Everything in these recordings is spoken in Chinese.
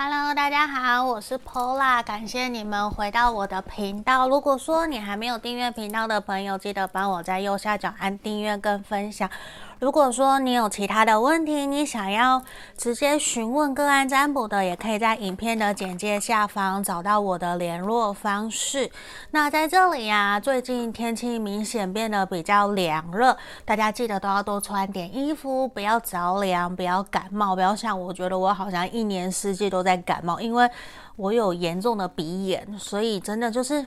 Hello，大家好，我是 Pola，感谢你们回到我的频道。如果说你还没有订阅频道的朋友，记得帮我在右下角按订阅跟分享。如果说你有其他的问题，你想要直接询问个案占卜的，也可以在影片的简介下方找到我的联络方式。那在这里呀，最近天气明显变得比较凉热，大家记得都要多穿点衣服，不要着凉，不要感冒，不要像我觉得我好像一年四季都在感冒，因为我有严重的鼻炎，所以真的就是。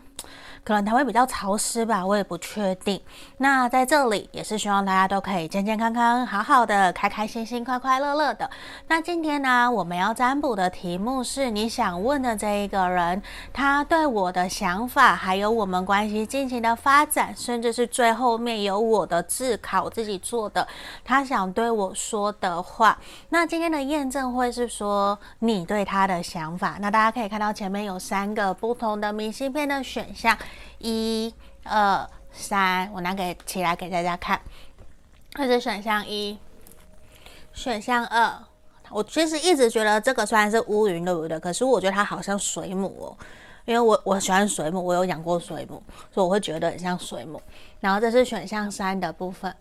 可能它会比较潮湿吧，我也不确定。那在这里也是希望大家都可以健健康康、好好的、开开心心、快快乐乐的。那今天呢，我们要占卜的题目是你想问的这一个人，他对我的想法，还有我们关系进行的发展，甚至是最后面有我的自考自己做的，他想对我说的话。那今天的验证会是说你对他的想法。那大家可以看到前面有三个不同的明信片的选项。一、二、三，我拿给起来给大家看。这是选项一，选项二。我其实一直觉得这个虽然是乌云，对不对？可是我觉得它好像水母哦，因为我我喜欢水母，我有养过水母，所以我会觉得很像水母。然后这是选项三的部分。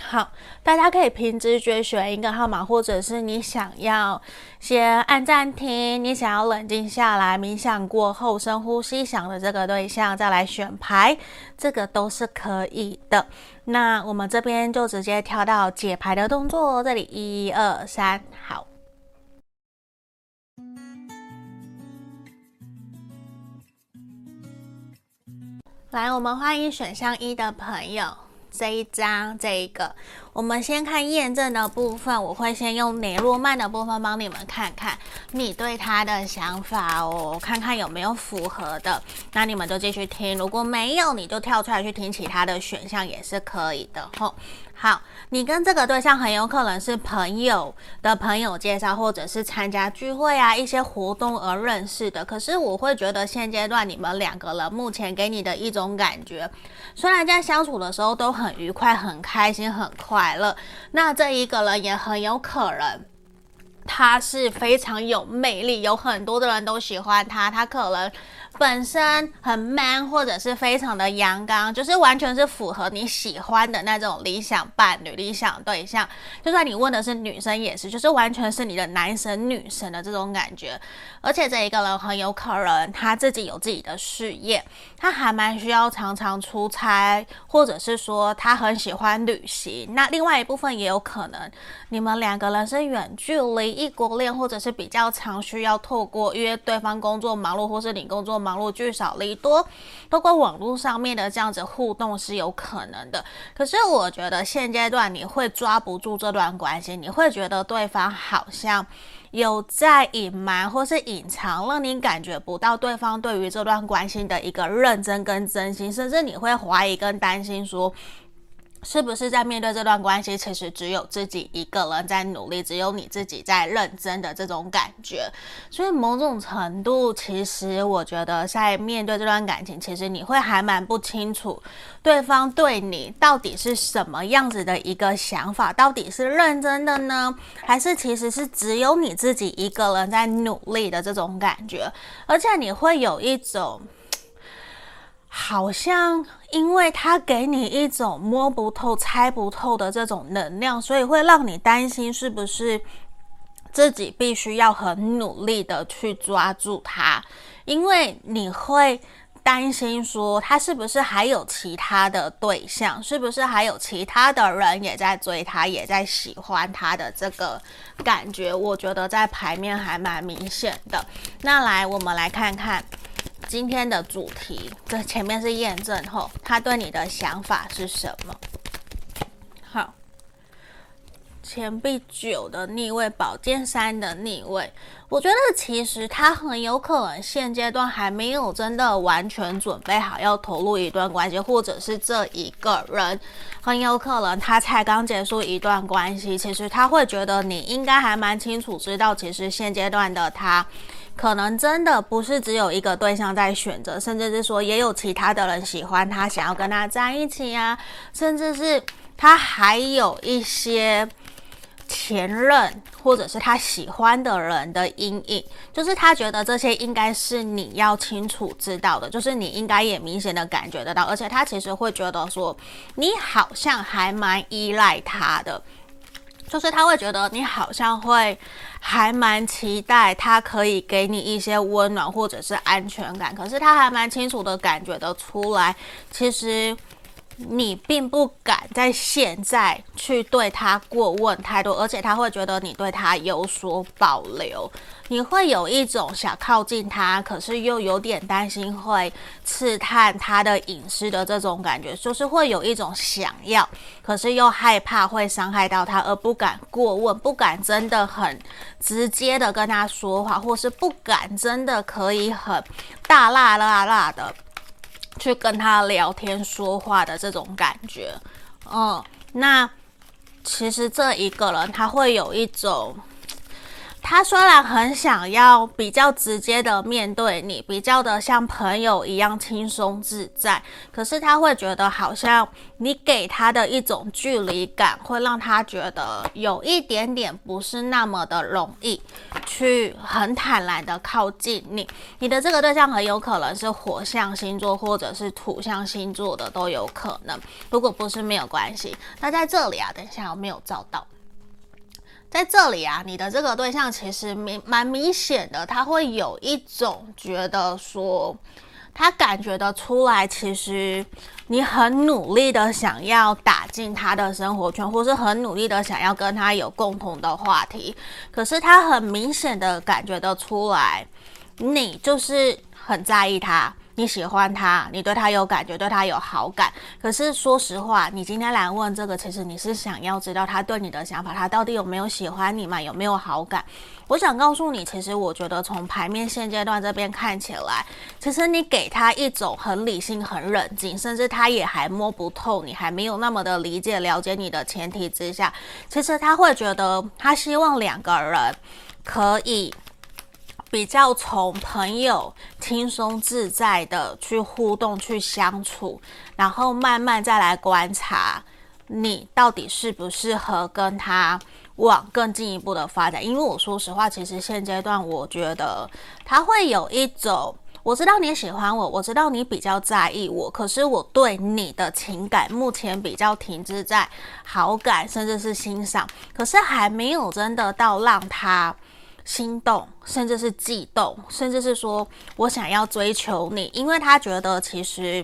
好，大家可以凭直觉选一个号码，或者是你想要先按暂停，你想要冷静下来冥想过后深呼吸想的这个对象再来选牌，这个都是可以的。那我们这边就直接跳到解牌的动作，这里一二三，好。来，我们欢迎选项一的朋友。这一张，这一个，我们先看验证的部分。我会先用雷诺曼的部分帮你们看看你对他的想法哦，看看有没有符合的。那你们就继续听，如果没有，你就跳出来去听其他的选项也是可以的吼。好，你跟这个对象很有可能是朋友的朋友介绍，或者是参加聚会啊一些活动而认识的。可是我会觉得现阶段你们两个人目前给你的一种感觉，虽然在相处的时候都很愉快、很开心、很快乐，那这一个人也很有可能。他是非常有魅力，有很多的人都喜欢他。他可能本身很 man，或者是非常的阳刚，就是完全是符合你喜欢的那种理想伴侣、理想对象。就算你问的是女生，也是，就是完全是你的男神女神的这种感觉。而且这一个人很有可能他自己有自己的事业，他还蛮需要常常出差，或者是说他很喜欢旅行。那另外一部分也有可能，你们两个人是远距离。异国恋，或者是比较常需要透过，约对方工作忙碌，或是你工作忙网络，聚少离多，透过网络上面的这样子互动是有可能的。可是我觉得现阶段你会抓不住这段关系，你会觉得对方好像有在隐瞒或是隐藏，让你感觉不到对方对于这段关系的一个认真跟真心，甚至你会怀疑跟担心说。是不是在面对这段关系，其实只有自己一个人在努力，只有你自己在认真的这种感觉。所以某种程度，其实我觉得在面对这段感情，其实你会还蛮不清楚对方对你到底是什么样子的一个想法，到底是认真的呢，还是其实是只有你自己一个人在努力的这种感觉？而且你会有一种。好像因为他给你一种摸不透、猜不透的这种能量，所以会让你担心是不是自己必须要很努力的去抓住他，因为你会担心说他是不是还有其他的对象，是不是还有其他的人也在追他，也在喜欢他的这个感觉，我觉得在牌面还蛮明显的。那来，我们来看看。今天的主题，这前面是验证后，他对你的想法是什么？好，钱币九的逆位，宝剑三的逆位，我觉得其实他很有可能现阶段还没有真的完全准备好要投入一段关系，或者是这一个人很有可能他才刚结束一段关系，其实他会觉得你应该还蛮清楚知道，其实现阶段的他。可能真的不是只有一个对象在选择，甚至是说也有其他的人喜欢他，想要跟他在一起啊，甚至是他还有一些前任或者是他喜欢的人的阴影，就是他觉得这些应该是你要清楚知道的，就是你应该也明显的感觉得到，而且他其实会觉得说你好像还蛮依赖他的，就是他会觉得你好像会还蛮期待他可以给你一些温暖或者是安全感，可是他还蛮清楚的感觉得出来，其实。你并不敢在现在去对他过问太多，而且他会觉得你对他有所保留，你会有一种想靠近他，可是又有点担心会刺探他的隐私的这种感觉，就是会有一种想要，可是又害怕会伤害到他，而不敢过问，不敢真的很直接的跟他说话，或是不敢真的可以很大辣辣辣的。去跟他聊天说话的这种感觉，嗯，那其实这一个人他会有一种。他虽然很想要比较直接的面对你，比较的像朋友一样轻松自在，可是他会觉得好像你给他的一种距离感，会让他觉得有一点点不是那么的容易去很坦然的靠近你。你的这个对象很有可能是火象星座或者是土象星座的都有可能，如果不是没有关系。那在这里啊，等一下我没有照到？在这里啊，你的这个对象其实明蛮明显的，他会有一种觉得说，他感觉得出来，其实你很努力的想要打进他的生活圈，或是很努力的想要跟他有共同的话题，可是他很明显的感觉得出来，你就是很在意他。你喜欢他，你对他有感觉，对他有好感。可是说实话，你今天来问这个，其实你是想要知道他对你的想法，他到底有没有喜欢你嘛？有没有好感？我想告诉你，其实我觉得从牌面现阶段这边看起来，其实你给他一种很理性、很冷静，甚至他也还摸不透你，还没有那么的理解、了解你的前提之下，其实他会觉得他希望两个人可以。比较从朋友轻松自在的去互动、去相处，然后慢慢再来观察你到底适不适合跟他往更进一步的发展。因为我说实话，其实现阶段我觉得他会有一种，我知道你喜欢我，我知道你比较在意我，可是我对你的情感目前比较停滞在好感，甚至是欣赏，可是还没有真的到让他。心动，甚至是悸动，甚至是说我想要追求你，因为他觉得其实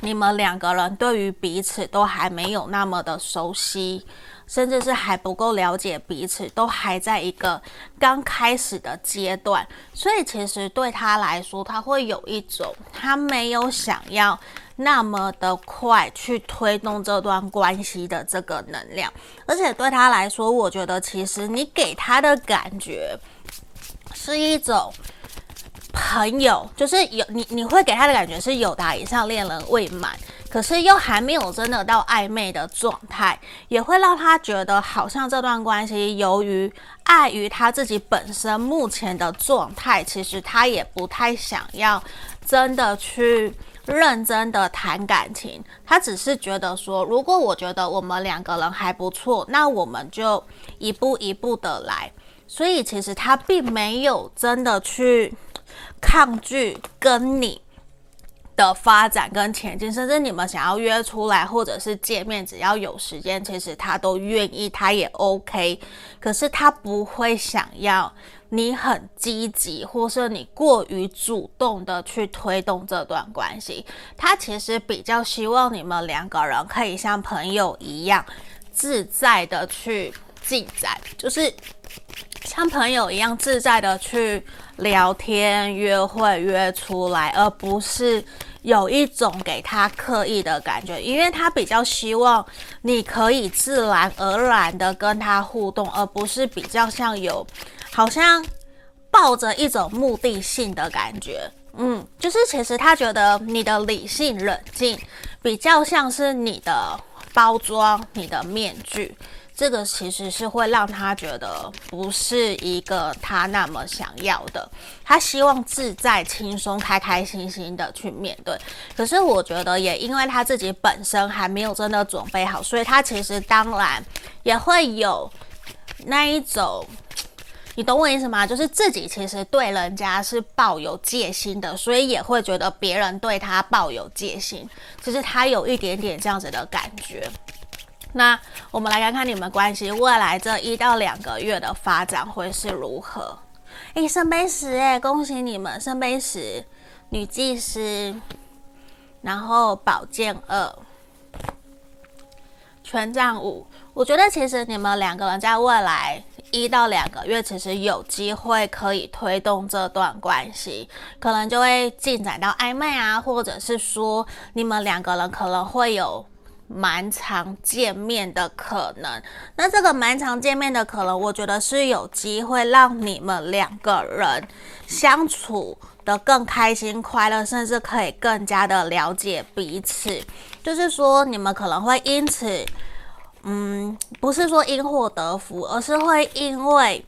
你们两个人对于彼此都还没有那么的熟悉，甚至是还不够了解彼此，都还在一个刚开始的阶段，所以其实对他来说，他会有一种他没有想要。那么的快去推动这段关系的这个能量，而且对他来说，我觉得其实你给他的感觉是一种朋友，就是有你你会给他的感觉是友达以上恋人未满，可是又还没有真的到暧昧的状态，也会让他觉得好像这段关系由于碍于他自己本身目前的状态，其实他也不太想要真的去。认真的谈感情，他只是觉得说，如果我觉得我们两个人还不错，那我们就一步一步的来。所以其实他并没有真的去抗拒跟你的发展跟前进，甚至你们想要约出来或者是见面，只要有时间，其实他都愿意，他也 OK。可是他不会想要。你很积极，或是你过于主动的去推动这段关系，他其实比较希望你们两个人可以像朋友一样自在的去进展，就是像朋友一样自在的去聊天、约会、约出来，而不是有一种给他刻意的感觉，因为他比较希望你可以自然而然的跟他互动，而不是比较像有。好像抱着一种目的性的感觉，嗯，就是其实他觉得你的理性冷静比较像是你的包装，你的面具，这个其实是会让他觉得不是一个他那么想要的。他希望自在、轻松、开开心心的去面对。可是我觉得也因为他自己本身还没有真的准备好，所以他其实当然也会有。那一种。你懂我意思吗？就是自己其实对人家是抱有戒心的，所以也会觉得别人对他抱有戒心，就是他有一点点这样子的感觉。那我们来看看你们关系未来这一到两个月的发展会是如何？诶，圣杯十，诶，恭喜你们！圣杯十，女祭司，然后宝剑二，权杖五。我觉得其实你们两个人在未来。一到两个月，其实有机会可以推动这段关系，可能就会进展到暧昧啊，或者是说你们两个人可能会有蛮常见面的可能。那这个蛮常见面的可能，我觉得是有机会让你们两个人相处得更开心、快乐，甚至可以更加的了解彼此。就是说，你们可能会因此。嗯，不是说因祸得福，而是会因为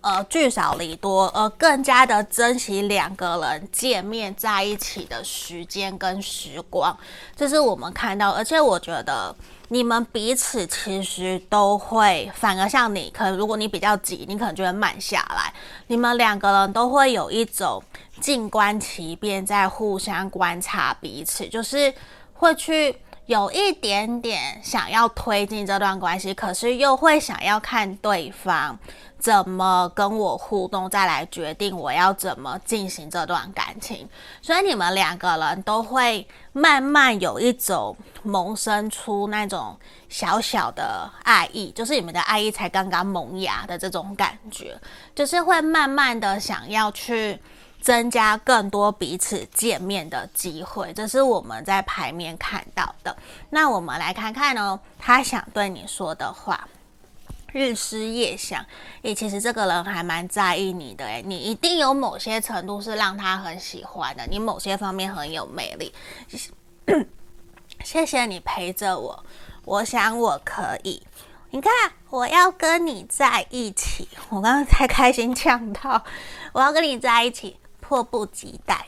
呃聚少离多而更加的珍惜两个人见面在一起的时间跟时光，这是我们看到。而且我觉得你们彼此其实都会，反而像你，可能如果你比较急，你可能就会慢下来。你们两个人都会有一种静观其变，在互相观察彼此，就是会去。有一点点想要推进这段关系，可是又会想要看对方怎么跟我互动，再来决定我要怎么进行这段感情。所以你们两个人都会慢慢有一种萌生出那种小小的爱意，就是你们的爱意才刚刚萌芽的这种感觉，就是会慢慢的想要去。增加更多彼此见面的机会，这是我们在牌面看到的。那我们来看看哦，他想对你说的话。日思夜想，诶，其实这个人还蛮在意你的，诶，你一定有某些程度是让他很喜欢的，你某些方面很有魅力。谢谢你陪着我，我想我可以。你看，我要跟你在一起。我刚刚才开心呛到，我要跟你在一起。迫不及待，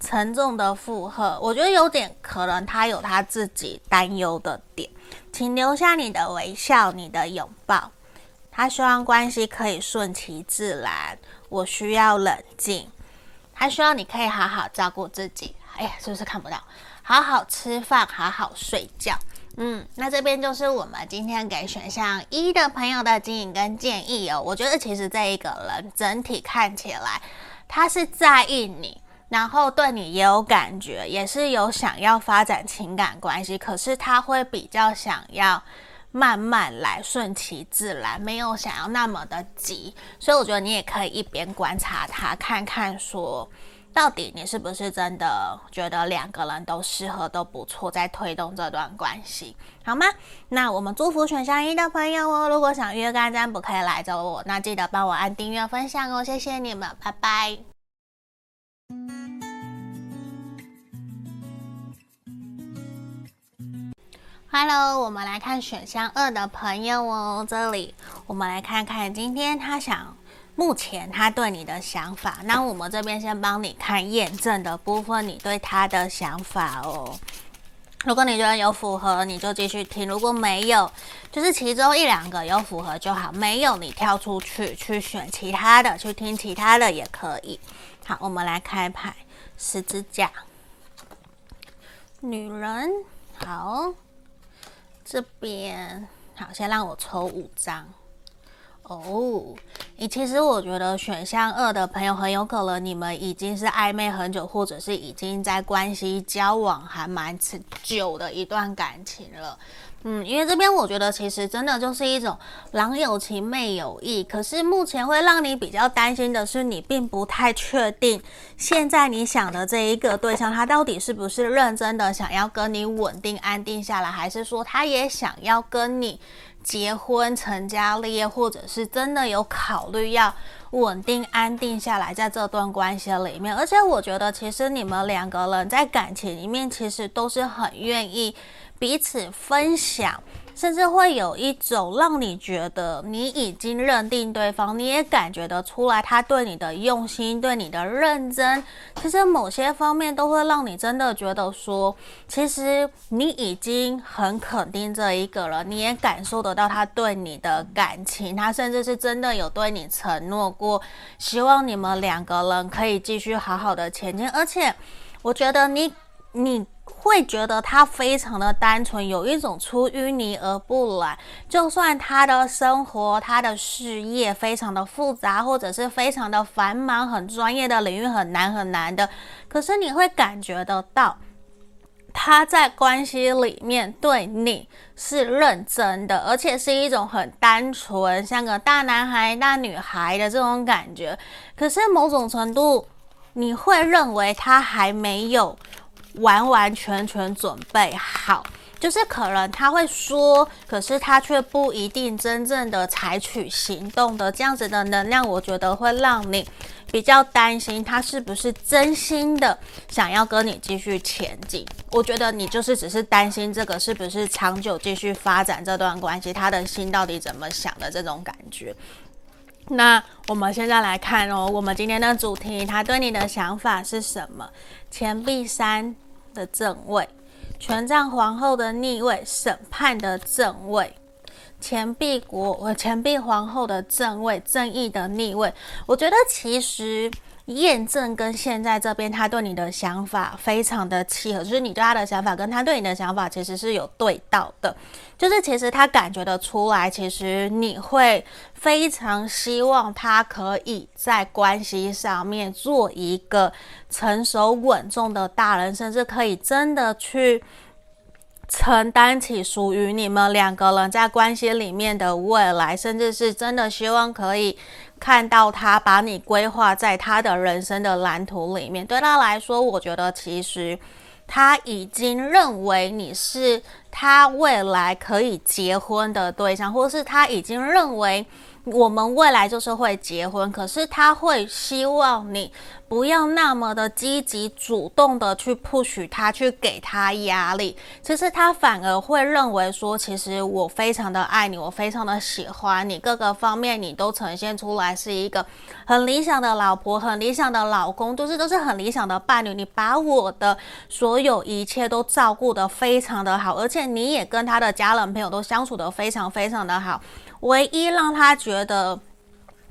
沉重的负荷，我觉得有点可能他有他自己担忧的点，请留下你的微笑，你的拥抱。他希望关系可以顺其自然，我需要冷静。他希望你可以好好照顾自己。哎呀，是不是看不到？好好吃饭，好好睡觉。嗯，那这边就是我们今天给选项一的朋友的指引跟建议哦。我觉得其实这一个人整体看起来。他是在意你，然后对你也有感觉，也是有想要发展情感关系，可是他会比较想要慢慢来，顺其自然，没有想要那么的急。所以我觉得你也可以一边观察他，看看说到底你是不是真的觉得两个人都适合，都不错，在推动这段关系，好吗？那我们祝福选项一的朋友哦，如果想约干占卜可以来找我，那记得帮我按订阅分享哦，谢谢你们，拜拜。Hello，我们来看选项二的朋友哦。这里我们来看看今天他想，目前他对你的想法。那我们这边先帮你看验证的部分，你对他的想法哦。如果你觉得有符合，你就继续听；如果没有，就是其中一两个有符合就好，没有你跳出去去选其他的，去听其他的也可以。好，我们来开牌，十字架，女人，好。这边好，先让我抽五张哦。你其实我觉得选项二的朋友很有可能你们已经是暧昧很久，或者是已经在关系交往还蛮持久的一段感情了。嗯，因为这边我觉得其实真的就是一种郎有情妹有意，可是目前会让你比较担心的是，你并不太确定现在你想的这一个对象，他到底是不是认真的想要跟你稳定安定下来，还是说他也想要跟你结婚成家立业，或者是真的有考虑要稳定安定下来在这段关系里面。而且我觉得其实你们两个人在感情里面其实都是很愿意。彼此分享甚至会有一种让你觉得你已经认定对方，你也感觉得出来他对你的用心，对你的认真。其实某些方面都会让你真的觉得说，其实你已经很肯定这一个了，你也感受得到他对你的感情，他甚至是真的有对你承诺过，希望你们两个人可以继续好好的前进。而且，我觉得你你。会觉得他非常的单纯，有一种出淤泥而不染。就算他的生活、他的事业非常的复杂，或者是非常的繁忙、很专业的领域很难很难的，可是你会感觉得到他在关系里面对你是认真的，而且是一种很单纯，像个大男孩、大女孩的这种感觉。可是某种程度，你会认为他还没有。完完全全准备好，就是可能他会说，可是他却不一定真正的采取行动的这样子的能量，我觉得会让你比较担心他是不是真心的想要跟你继续前进。我觉得你就是只是担心这个是不是长久继续发展这段关系，他的心到底怎么想的这种感觉。那我们现在来看哦，我们今天的主题，他对你的想法是什么？钱币三的正位，权杖皇后的逆位，审判的正位，钱币国，呃，钱币皇后的正位，正义的逆位。我觉得其实。验证跟现在这边他对你的想法非常的契合，就是你对他的想法跟他对你的想法其实是有对到的，就是其实他感觉得出来，其实你会非常希望他可以在关系上面做一个成熟稳重的大人，甚至可以真的去承担起属于你们两个人在关系里面的未来，甚至是真的希望可以。看到他把你规划在他的人生的蓝图里面，对他来说，我觉得其实他已经认为你是他未来可以结婚的对象，或是他已经认为。我们未来就是会结婚，可是他会希望你不要那么的积极主动的去 push 他，去给他压力。其实他反而会认为说，其实我非常的爱你，我非常的喜欢你，各个方面你都呈现出来是一个很理想的老婆，很理想的老公，都是都是很理想的伴侣。你把我的所有一切都照顾得非常的好，而且你也跟他的家人朋友都相处得非常非常的好。唯一让他觉得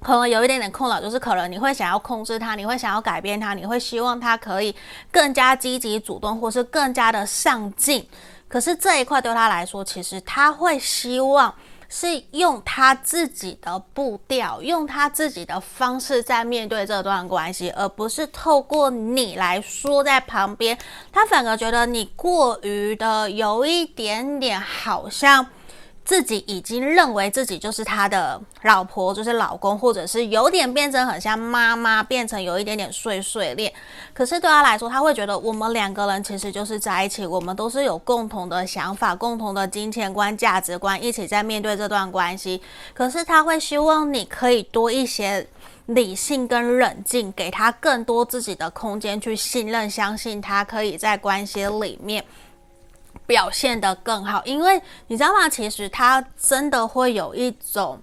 可能有一点点困扰，就是可能你会想要控制他，你会想要改变他，你会希望他可以更加积极主动，或是更加的上进。可是这一块对他来说，其实他会希望是用他自己的步调，用他自己的方式在面对这段关系，而不是透过你来说在旁边。他反而觉得你过于的有一点点好像。自己已经认为自己就是他的老婆，就是老公，或者是有点变成很像妈妈，变成有一点点碎碎念。可是对他来说，他会觉得我们两个人其实就是在一起，我们都是有共同的想法、共同的金钱观、价值观，一起在面对这段关系。可是他会希望你可以多一些理性跟冷静，给他更多自己的空间去信任、相信他可以在关系里面。表现得更好，因为你知道吗？其实他真的会有一种，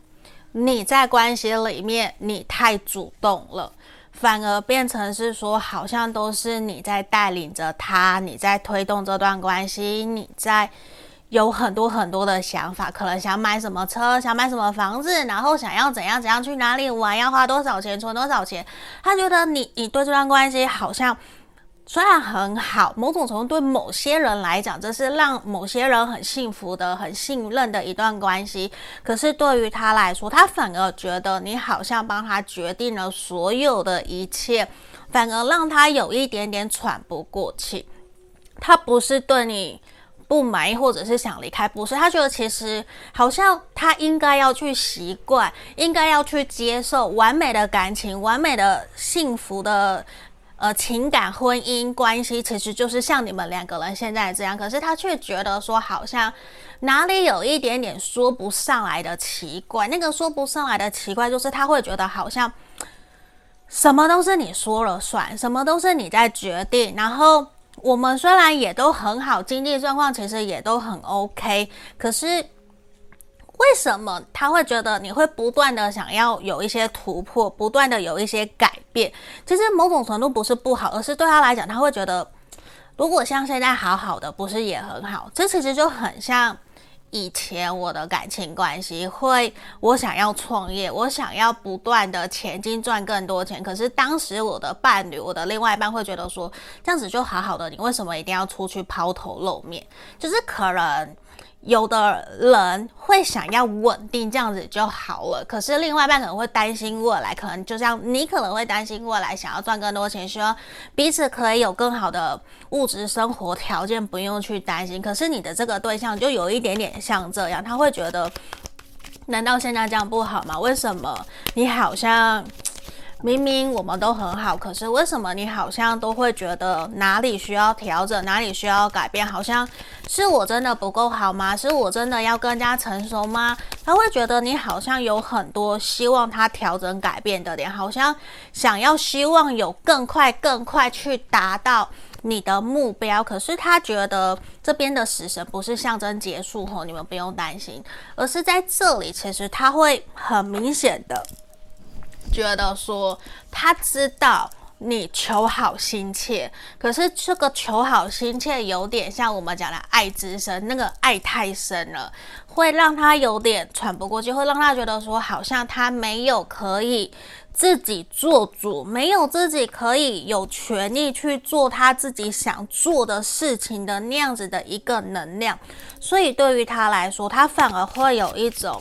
你在关系里面你太主动了，反而变成是说，好像都是你在带领着他，你在推动这段关系，你在有很多很多的想法，可能想买什么车，想买什么房子，然后想要怎样怎样去哪里玩，要花多少钱，存多少钱。他觉得你，你对这段关系好像。虽然很好，某种程度对某些人来讲，这是让某些人很幸福的、很信任的一段关系。可是对于他来说，他反而觉得你好像帮他决定了所有的一切，反而让他有一点点喘不过气。他不是对你不满意，或者是想离开，不是。他觉得其实好像他应该要去习惯，应该要去接受完美的感情、完美的幸福的。呃，情感婚姻关系其实就是像你们两个人现在这样，可是他却觉得说好像哪里有一点点说不上来的奇怪。那个说不上来的奇怪，就是他会觉得好像什么都是你说了算，什么都是你在决定。然后我们虽然也都很好，经济状况其实也都很 OK，可是为什么他会觉得你会不断的想要有一些突破，不断的有一些改变？其实某种程度不是不好，而是对他来讲，他会觉得，如果像现在好好的，不是也很好？这其实就很像以前我的感情关系，会我想要创业，我想要不断的前进，赚更多钱。可是当时我的伴侣，我的另外一半会觉得说，这样子就好好的，你为什么一定要出去抛头露面？就是可能。有的人会想要稳定，这样子就好了。可是另外一半可能会担心未来，可能就像你可能会担心未来，想要赚更多钱，希望彼此可以有更好的物质生活条件，不用去担心。可是你的这个对象就有一点点像这样，他会觉得，难道现在这样不好吗？为什么你好像？明明我们都很好，可是为什么你好像都会觉得哪里需要调整，哪里需要改变？好像是我真的不够好吗？是我真的要更加成熟吗？他会觉得你好像有很多希望他调整改变的点，好像想要希望有更快、更快去达到你的目标。可是他觉得这边的死神不是象征结束后，你们不用担心，而是在这里，其实他会很明显的。觉得说他知道你求好心切，可是这个求好心切有点像我们讲的爱之深，那个爱太深了，会让他有点喘不过气，会让他觉得说好像他没有可以自己做主，没有自己可以有权利去做他自己想做的事情的那样子的一个能量，所以对于他来说，他反而会有一种。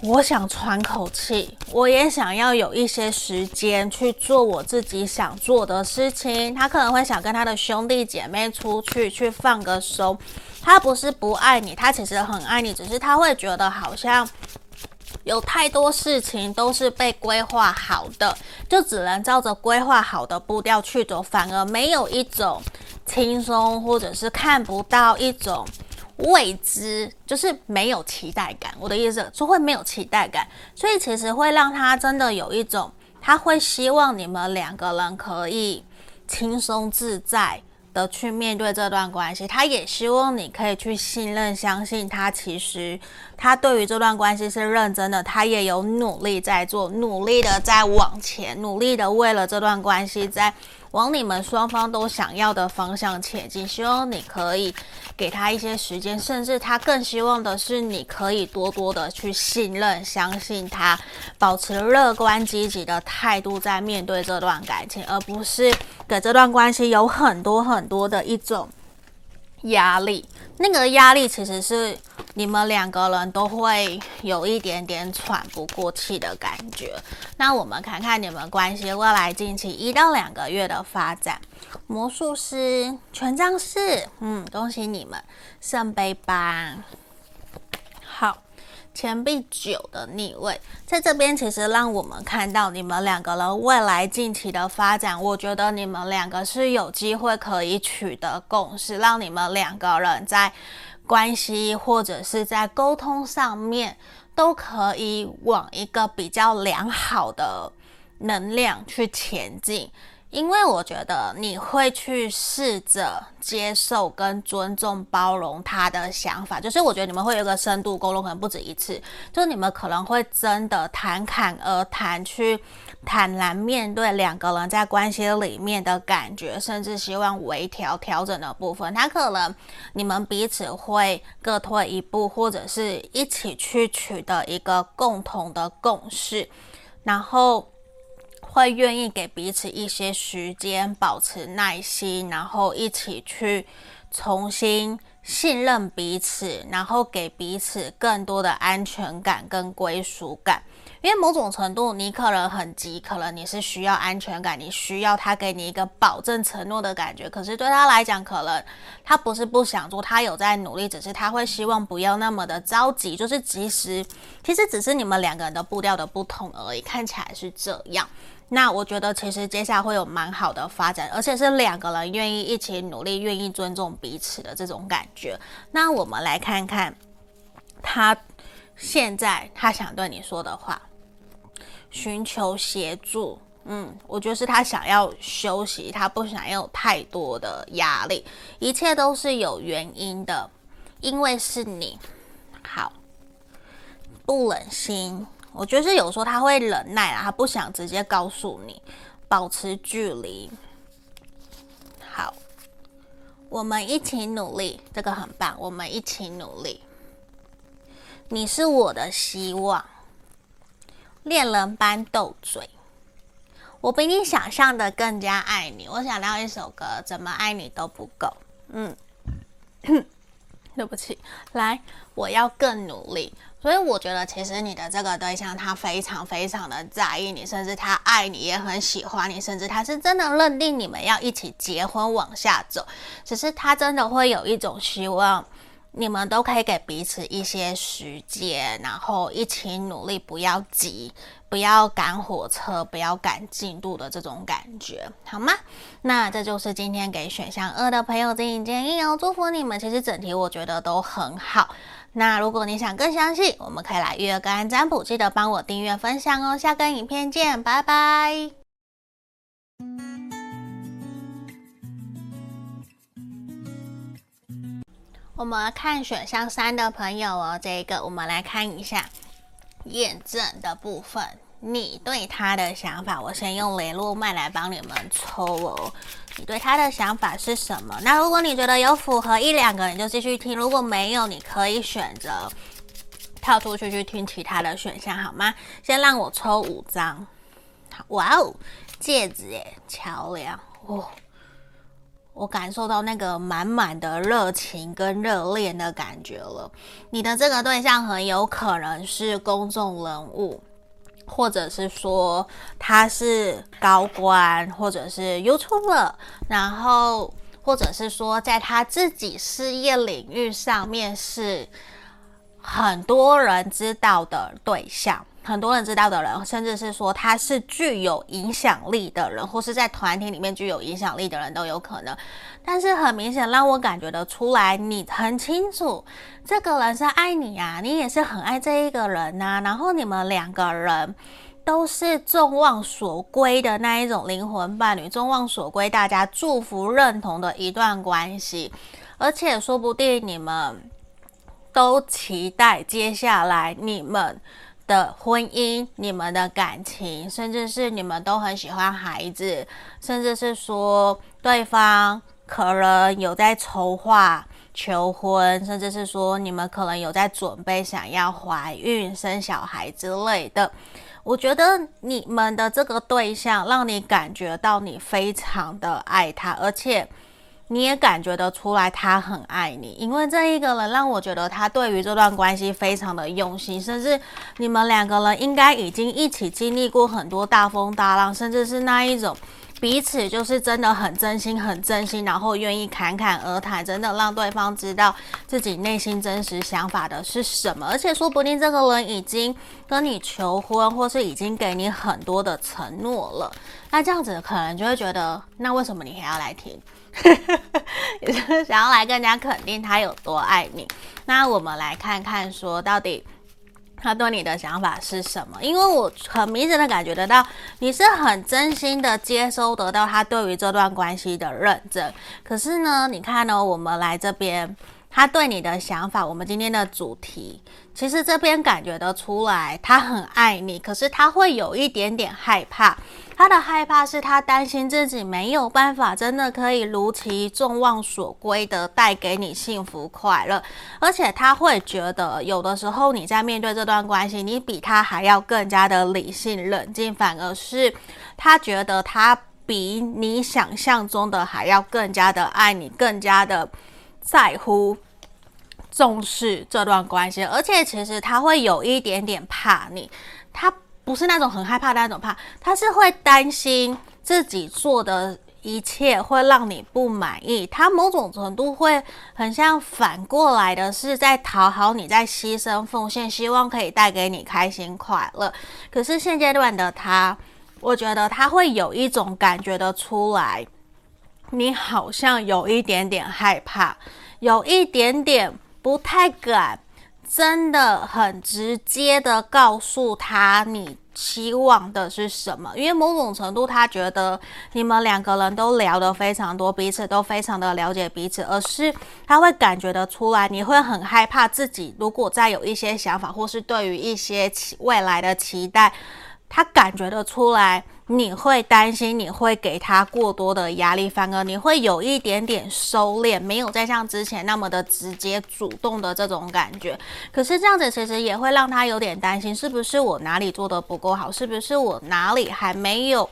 我想喘口气，我也想要有一些时间去做我自己想做的事情。他可能会想跟他的兄弟姐妹出去去放个松。他不是不爱你，他其实很爱你，只是他会觉得好像有太多事情都是被规划好的，就只能照着规划好的步调去走，反而没有一种轻松，或者是看不到一种。未知就是没有期待感，我的意思就会没有期待感，所以其实会让他真的有一种，他会希望你们两个人可以轻松自在的去面对这段关系，他也希望你可以去信任、相信他。其实他对于这段关系是认真的，他也有努力在做，努力的在往前，努力的为了这段关系在。往你们双方都想要的方向前进，希望你可以给他一些时间，甚至他更希望的是你可以多多的去信任、相信他，保持乐观积极的态度在面对这段感情，而不是给这段关系有很多很多的一种压力。那个压力其实是你们两个人都会有一点点喘不过气的感觉。那我们看看你们关系未来近期一到两个月的发展。魔术师、权杖四，嗯，恭喜你们，圣杯八，钱币九的逆位，在这边其实让我们看到你们两个人未来近期的发展。我觉得你们两个是有机会可以取得共识，让你们两个人在关系或者是在沟通上面都可以往一个比较良好的能量去前进。因为我觉得你会去试着接受跟尊重、包容他的想法，就是我觉得你们会有一个深度沟通，可能不止一次，就是你们可能会真的侃侃而谈，去坦然面对两个人在关系里面的感觉，甚至希望微调、调整的部分。他可能你们彼此会各退一步，或者是一起去取得一个共同的共识，然后。会愿意给彼此一些时间，保持耐心，然后一起去重新信任彼此，然后给彼此更多的安全感跟归属感。因为某种程度，你可能很急，可能你是需要安全感，你需要他给你一个保证承诺的感觉。可是对他来讲，可能他不是不想做，他有在努力，只是他会希望不要那么的着急，就是及时其实只是你们两个人的步调的不同而已，看起来是这样。那我觉得其实接下来会有蛮好的发展，而且是两个人愿意一起努力、愿意尊重彼此的这种感觉。那我们来看看他现在他想对你说的话：寻求协助。嗯，我觉得是他想要休息，他不想要有太多的压力，一切都是有原因的，因为是你。好，不忍心，我觉得是有时候他会忍耐啊，他不想直接告诉你，保持距离。好，我们一起努力，这个很棒，我们一起努力。你是我的希望，恋人般斗嘴。我比你想象的更加爱你。我想到一首歌，怎么爱你都不够。嗯，对不起，来，我要更努力。所以我觉得，其实你的这个对象他非常非常的在意你，甚至他爱你，也很喜欢你，甚至他是真的认定你们要一起结婚往下走。只是他真的会有一种希望。你们都可以给彼此一些时间，然后一起努力，不要急，不要赶火车，不要赶进度的这种感觉，好吗？那这就是今天给选项二的朋友建议建议哦，祝福你们。其实整体我觉得都很好。那如果你想更详细，我们可以来预约个案占卜，记得帮我订阅分享哦。下个影片见，拜拜。我们看选项三的朋友哦，这个我们来看一下验证的部分，你对他的想法，我先用雷诺曼来帮你们抽哦。你对他的想法是什么？那如果你觉得有符合一两个，你就继续听；如果没有，你可以选择跳出去去听其他的选项，好吗？先让我抽五张。哇哦，戒指耶，桥梁哦。我感受到那个满满的热情跟热恋的感觉了。你的这个对象很有可能是公众人物，或者是说他是高官，或者是 YouTuber，然后或者是说在他自己事业领域上面是很多人知道的对象。很多人知道的人，甚至是说他是具有影响力的人，或是在团体里面具有影响力的人都有可能。但是很明显，让我感觉得出来，你很清楚这个人是爱你呀，你也是很爱这一个人呐。然后你们两个人都是众望所归的那一种灵魂伴侣，众望所归，大家祝福认同的一段关系，而且说不定你们都期待接下来你们。的婚姻，你们的感情，甚至是你们都很喜欢孩子，甚至是说对方可能有在筹划求婚，甚至是说你们可能有在准备想要怀孕生小孩之类的。我觉得你们的这个对象让你感觉到你非常的爱他，而且。你也感觉得出来，他很爱你，因为这一个人让我觉得他对于这段关系非常的用心，甚至你们两个人应该已经一起经历过很多大风大浪，甚至是那一种彼此就是真的很真心、很真心，然后愿意侃侃而谈，真的让对方知道自己内心真实想法的是什么，而且说不定这个人已经跟你求婚，或是已经给你很多的承诺了，那这样子可能就会觉得，那为什么你还要来听？也就是想要来更加肯定他有多爱你。那我们来看看，说到底他对你的想法是什么？因为我很明显的感觉得到，你是很真心的接收得到他对于这段关系的认证。可是呢，你看呢、我们来这边，他对你的想法，我们今天的主题，其实这边感觉得出来，他很爱你，可是他会有一点点害怕。他的害怕是他担心自己没有办法真的可以如其众望所归的带给你幸福快乐，而且他会觉得有的时候你在面对这段关系，你比他还要更加的理性冷静，反而是他觉得他比你想象中的还要更加的爱你，更加的在乎、重视这段关系，而且其实他会有一点点怕你，他。不是那种很害怕的那种怕，他是会担心自己做的一切会让你不满意，他某种程度会很像反过来的是在讨好你，在牺牲奉献，希望可以带给你开心快乐。可是现阶段的他，我觉得他会有一种感觉得出来，你好像有一点点害怕，有一点点不太敢。真的很直接的告诉他，你期望的是什么？因为某种程度，他觉得你们两个人都聊得非常多，彼此都非常的了解彼此，而是他会感觉得出来，你会很害怕自己如果再有一些想法，或是对于一些期未来的期待，他感觉得出来。你会担心，你会给他过多的压力，反而你会有一点点收敛，没有再像之前那么的直接主动的这种感觉。可是这样子其实也会让他有点担心，是不是我哪里做得不够好？是不是我哪里还没有，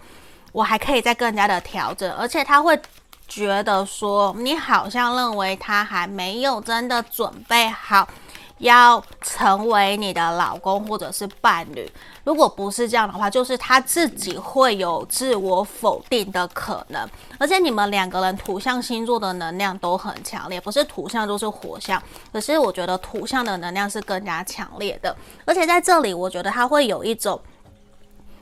我还可以再更加的调整？而且他会觉得说，你好像认为他还没有真的准备好。要成为你的老公或者是伴侣，如果不是这样的话，就是他自己会有自我否定的可能。而且你们两个人土象星座的能量都很强烈，不是土象就是火象。可是我觉得土象的能量是更加强烈的，而且在这里，我觉得他会有一种。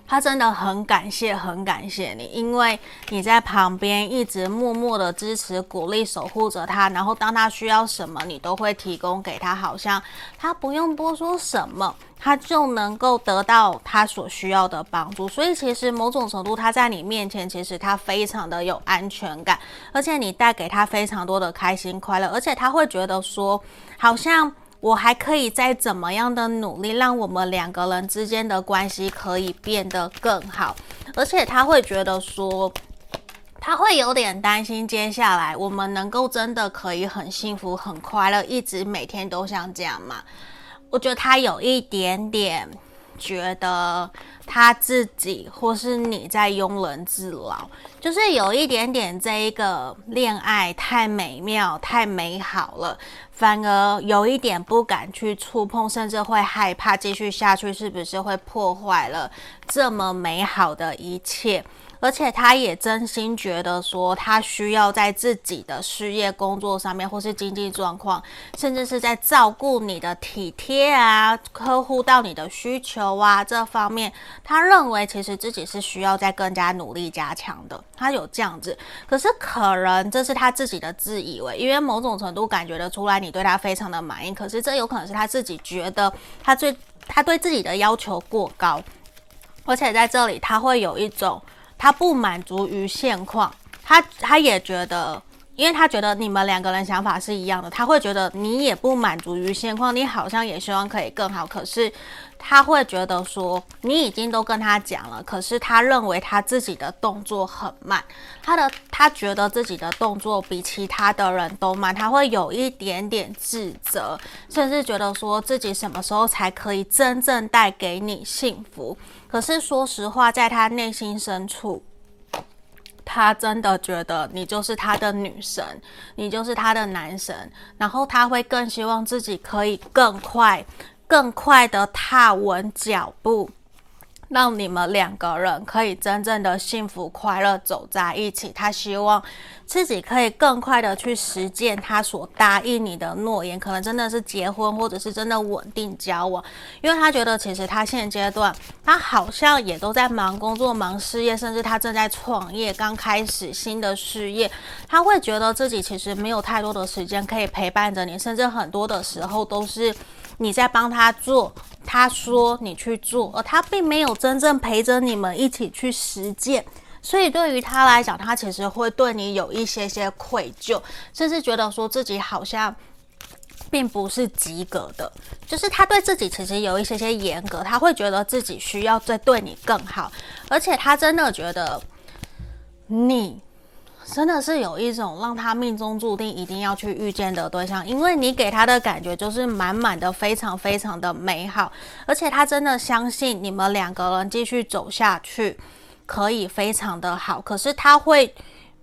他真的很感谢，很感谢你，因为你在旁边一直默默的支持、鼓励、守护着他，然后当他需要什么，你都会提供给他，好像他不用多说什么，他就能够得到他所需要的帮助。所以其实某种程度，他在你面前，其实他非常的有安全感，而且你带给他非常多的开心快乐，而且他会觉得说，好像。我还可以再怎么样的努力，让我们两个人之间的关系可以变得更好，而且他会觉得说，他会有点担心，接下来我们能够真的可以很幸福、很快乐，一直每天都像这样吗？我觉得他有一点点觉得。他自己或是你在庸人自扰，就是有一点点这一个恋爱太美妙、太美好了，反而有一点不敢去触碰，甚至会害怕继续下去，是不是会破坏了这么美好的一切？而且他也真心觉得说，他需要在自己的事业、工作上面，或是经济状况，甚至是在照顾你的体贴啊、呵护到你的需求啊这方面，他认为其实自己是需要再更加努力加强的。他有这样子，可是可能这是他自己的自以为，因为某种程度感觉得出来你对他非常的满意，可是这有可能是他自己觉得他最他对自己的要求过高，而且在这里他会有一种。他不满足于现况，他他也觉得，因为他觉得你们两个人想法是一样的，他会觉得你也不满足于现况，你好像也希望可以更好，可是他会觉得说，你已经都跟他讲了，可是他认为他自己的动作很慢，他的他觉得自己的动作比其他的人都慢，他会有一点点自责，甚至觉得说自己什么时候才可以真正带给你幸福。可是说实话，在他内心深处，他真的觉得你就是他的女神，你就是他的男神，然后他会更希望自己可以更快、更快的踏稳脚步。让你们两个人可以真正的幸福快乐走在一起。他希望自己可以更快的去实践他所答应你的诺言，可能真的是结婚，或者是真的稳定交往。因为他觉得其实他现阶段他好像也都在忙工作、忙事业，甚至他正在创业，刚开始新的事业。他会觉得自己其实没有太多的时间可以陪伴着你，甚至很多的时候都是你在帮他做。他说你去做，而他并没有真正陪着你们一起去实践，所以对于他来讲，他其实会对你有一些些愧疚，甚至觉得说自己好像并不是及格的，就是他对自己其实有一些些严格，他会觉得自己需要再对你更好，而且他真的觉得你。真的是有一种让他命中注定一定要去遇见的对象，因为你给他的感觉就是满满的、非常非常的美好，而且他真的相信你们两个人继续走下去可以非常的好。可是他会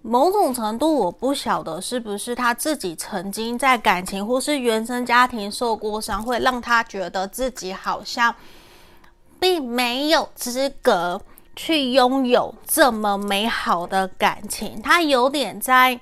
某种程度，我不晓得是不是他自己曾经在感情或是原生家庭受过伤，会让他觉得自己好像并没有资格。去拥有这么美好的感情，他有点在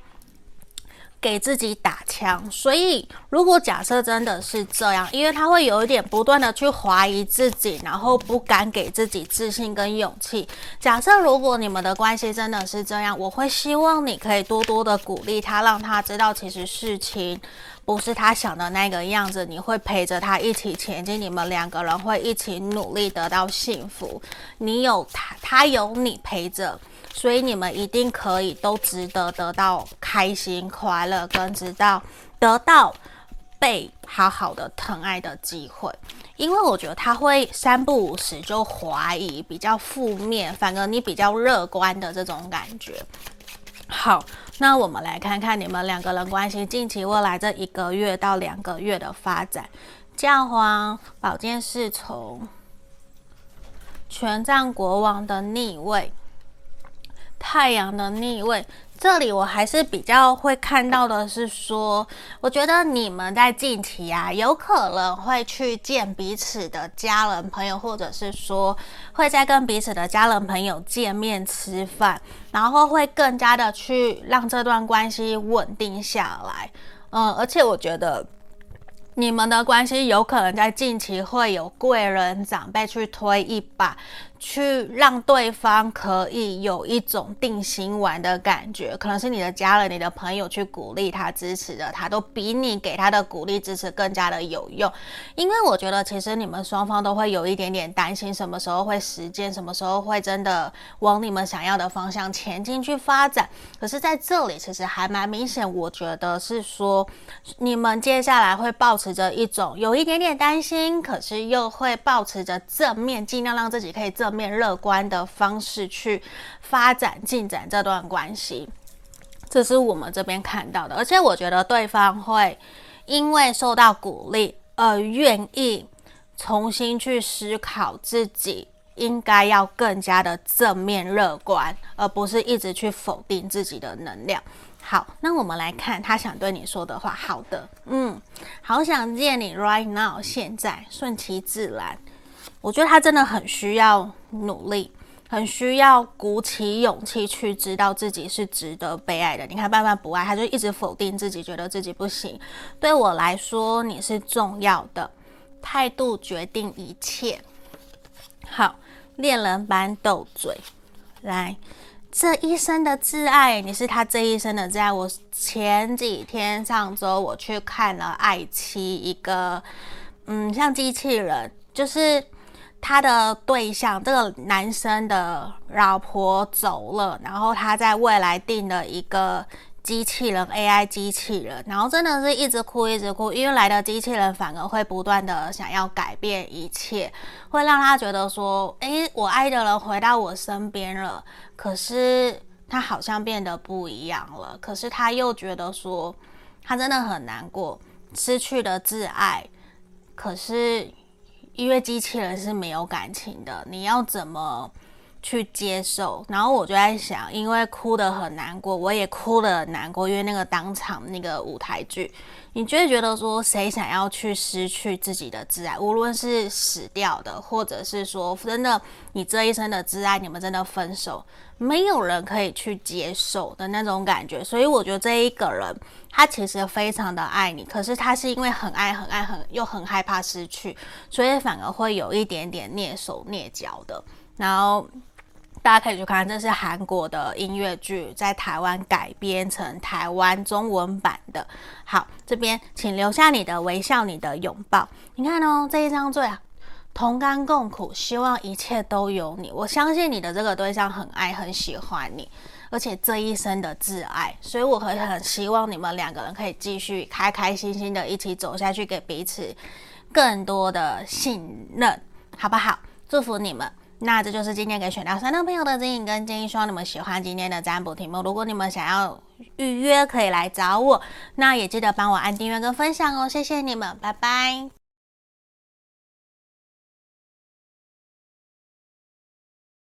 给自己打枪。所以，如果假设真的是这样，因为他会有一点不断的去怀疑自己，然后不敢给自己自信跟勇气。假设如果你们的关系真的是这样，我会希望你可以多多的鼓励他，让他知道其实事情不是他想的那个样子。你会陪着他一起前进，你们两个人会一起努力得到幸福。你有他，他有你陪着。所以你们一定可以都值得得到开心、快乐，跟知道得到被好好的疼爱的机会。因为我觉得他会三不五时就怀疑，比较负面，反而你比较乐观的这种感觉。好，那我们来看看你们两个人关系近期未来这一个月到两个月的发展。教皇、宝剑侍从、权杖国王的逆位。太阳的逆位，这里我还是比较会看到的是说，我觉得你们在近期啊，有可能会去见彼此的家人朋友，或者是说会再跟彼此的家人朋友见面吃饭，然后会更加的去让这段关系稳定下来。嗯，而且我觉得你们的关系有可能在近期会有贵人长辈去推一把。去让对方可以有一种定心丸的感觉，可能是你的家人、你的朋友去鼓励他、支持的他，都比你给他的鼓励、支持更加的有用。因为我觉得，其实你们双方都会有一点点担心，什么时候会实践，什么时候会真的往你们想要的方向前进去发展。可是在这里，其实还蛮明显，我觉得是说，你们接下来会保持着一种有一点点担心，可是又会保持着正面，尽量让自己可以正。面乐观的方式去发展进展这段关系，这是我们这边看到的。而且我觉得对方会因为受到鼓励而愿意重新去思考自己应该要更加的正面乐观，而不是一直去否定自己的能量。好，那我们来看他想对你说的话。好的，嗯，好想见你，right now，现在，顺其自然。我觉得他真的很需要努力，很需要鼓起勇气去知道自己是值得被爱的。你看，爸爸不爱，他就一直否定自己，觉得自己不行。对我来说，你是重要的，态度决定一切。好，恋人般斗嘴，来，这一生的挚爱，你是他这一生的挚爱。我前几天上周我去看了爱妻，一个嗯，像机器人，就是。他的对象，这个男生的老婆走了，然后他在未来订了一个机器人 AI 机器人，然后真的是一直哭一直哭，因为来的机器人反而会不断的想要改变一切，会让他觉得说，诶，我爱的人回到我身边了，可是他好像变得不一样了，可是他又觉得说，他真的很难过，失去了挚爱，可是。因为机器人是没有感情的，你要怎么去接受？然后我就在想，因为哭得很难过，我也哭得很难过。因为那个当场那个舞台剧，你就会觉得说，谁想要去失去自己的挚爱？无论是死掉的，或者是说真的，你这一生的挚爱，你们真的分手。没有人可以去接受的那种感觉，所以我觉得这一个人他其实非常的爱你，可是他是因为很爱、很爱、很又很害怕失去，所以反而会有一点点蹑手蹑脚的。然后大家可以去看，这是韩国的音乐剧，在台湾改编成台湾中文版的。好，这边请留下你的微笑、你的拥抱。你看哦，这一张最啊。同甘共苦，希望一切都有你。我相信你的这个对象很爱、很喜欢你，而且这一生的挚爱，所以我很很希望你们两个人可以继续开开心心的一起走下去，给彼此更多的信任，好不好？祝福你们。那这就是今天给选到三的朋友的指引跟建议，希望你们喜欢今天的占卜题目。如果你们想要预约，可以来找我。那也记得帮我按订阅跟分享哦，谢谢你们，拜拜。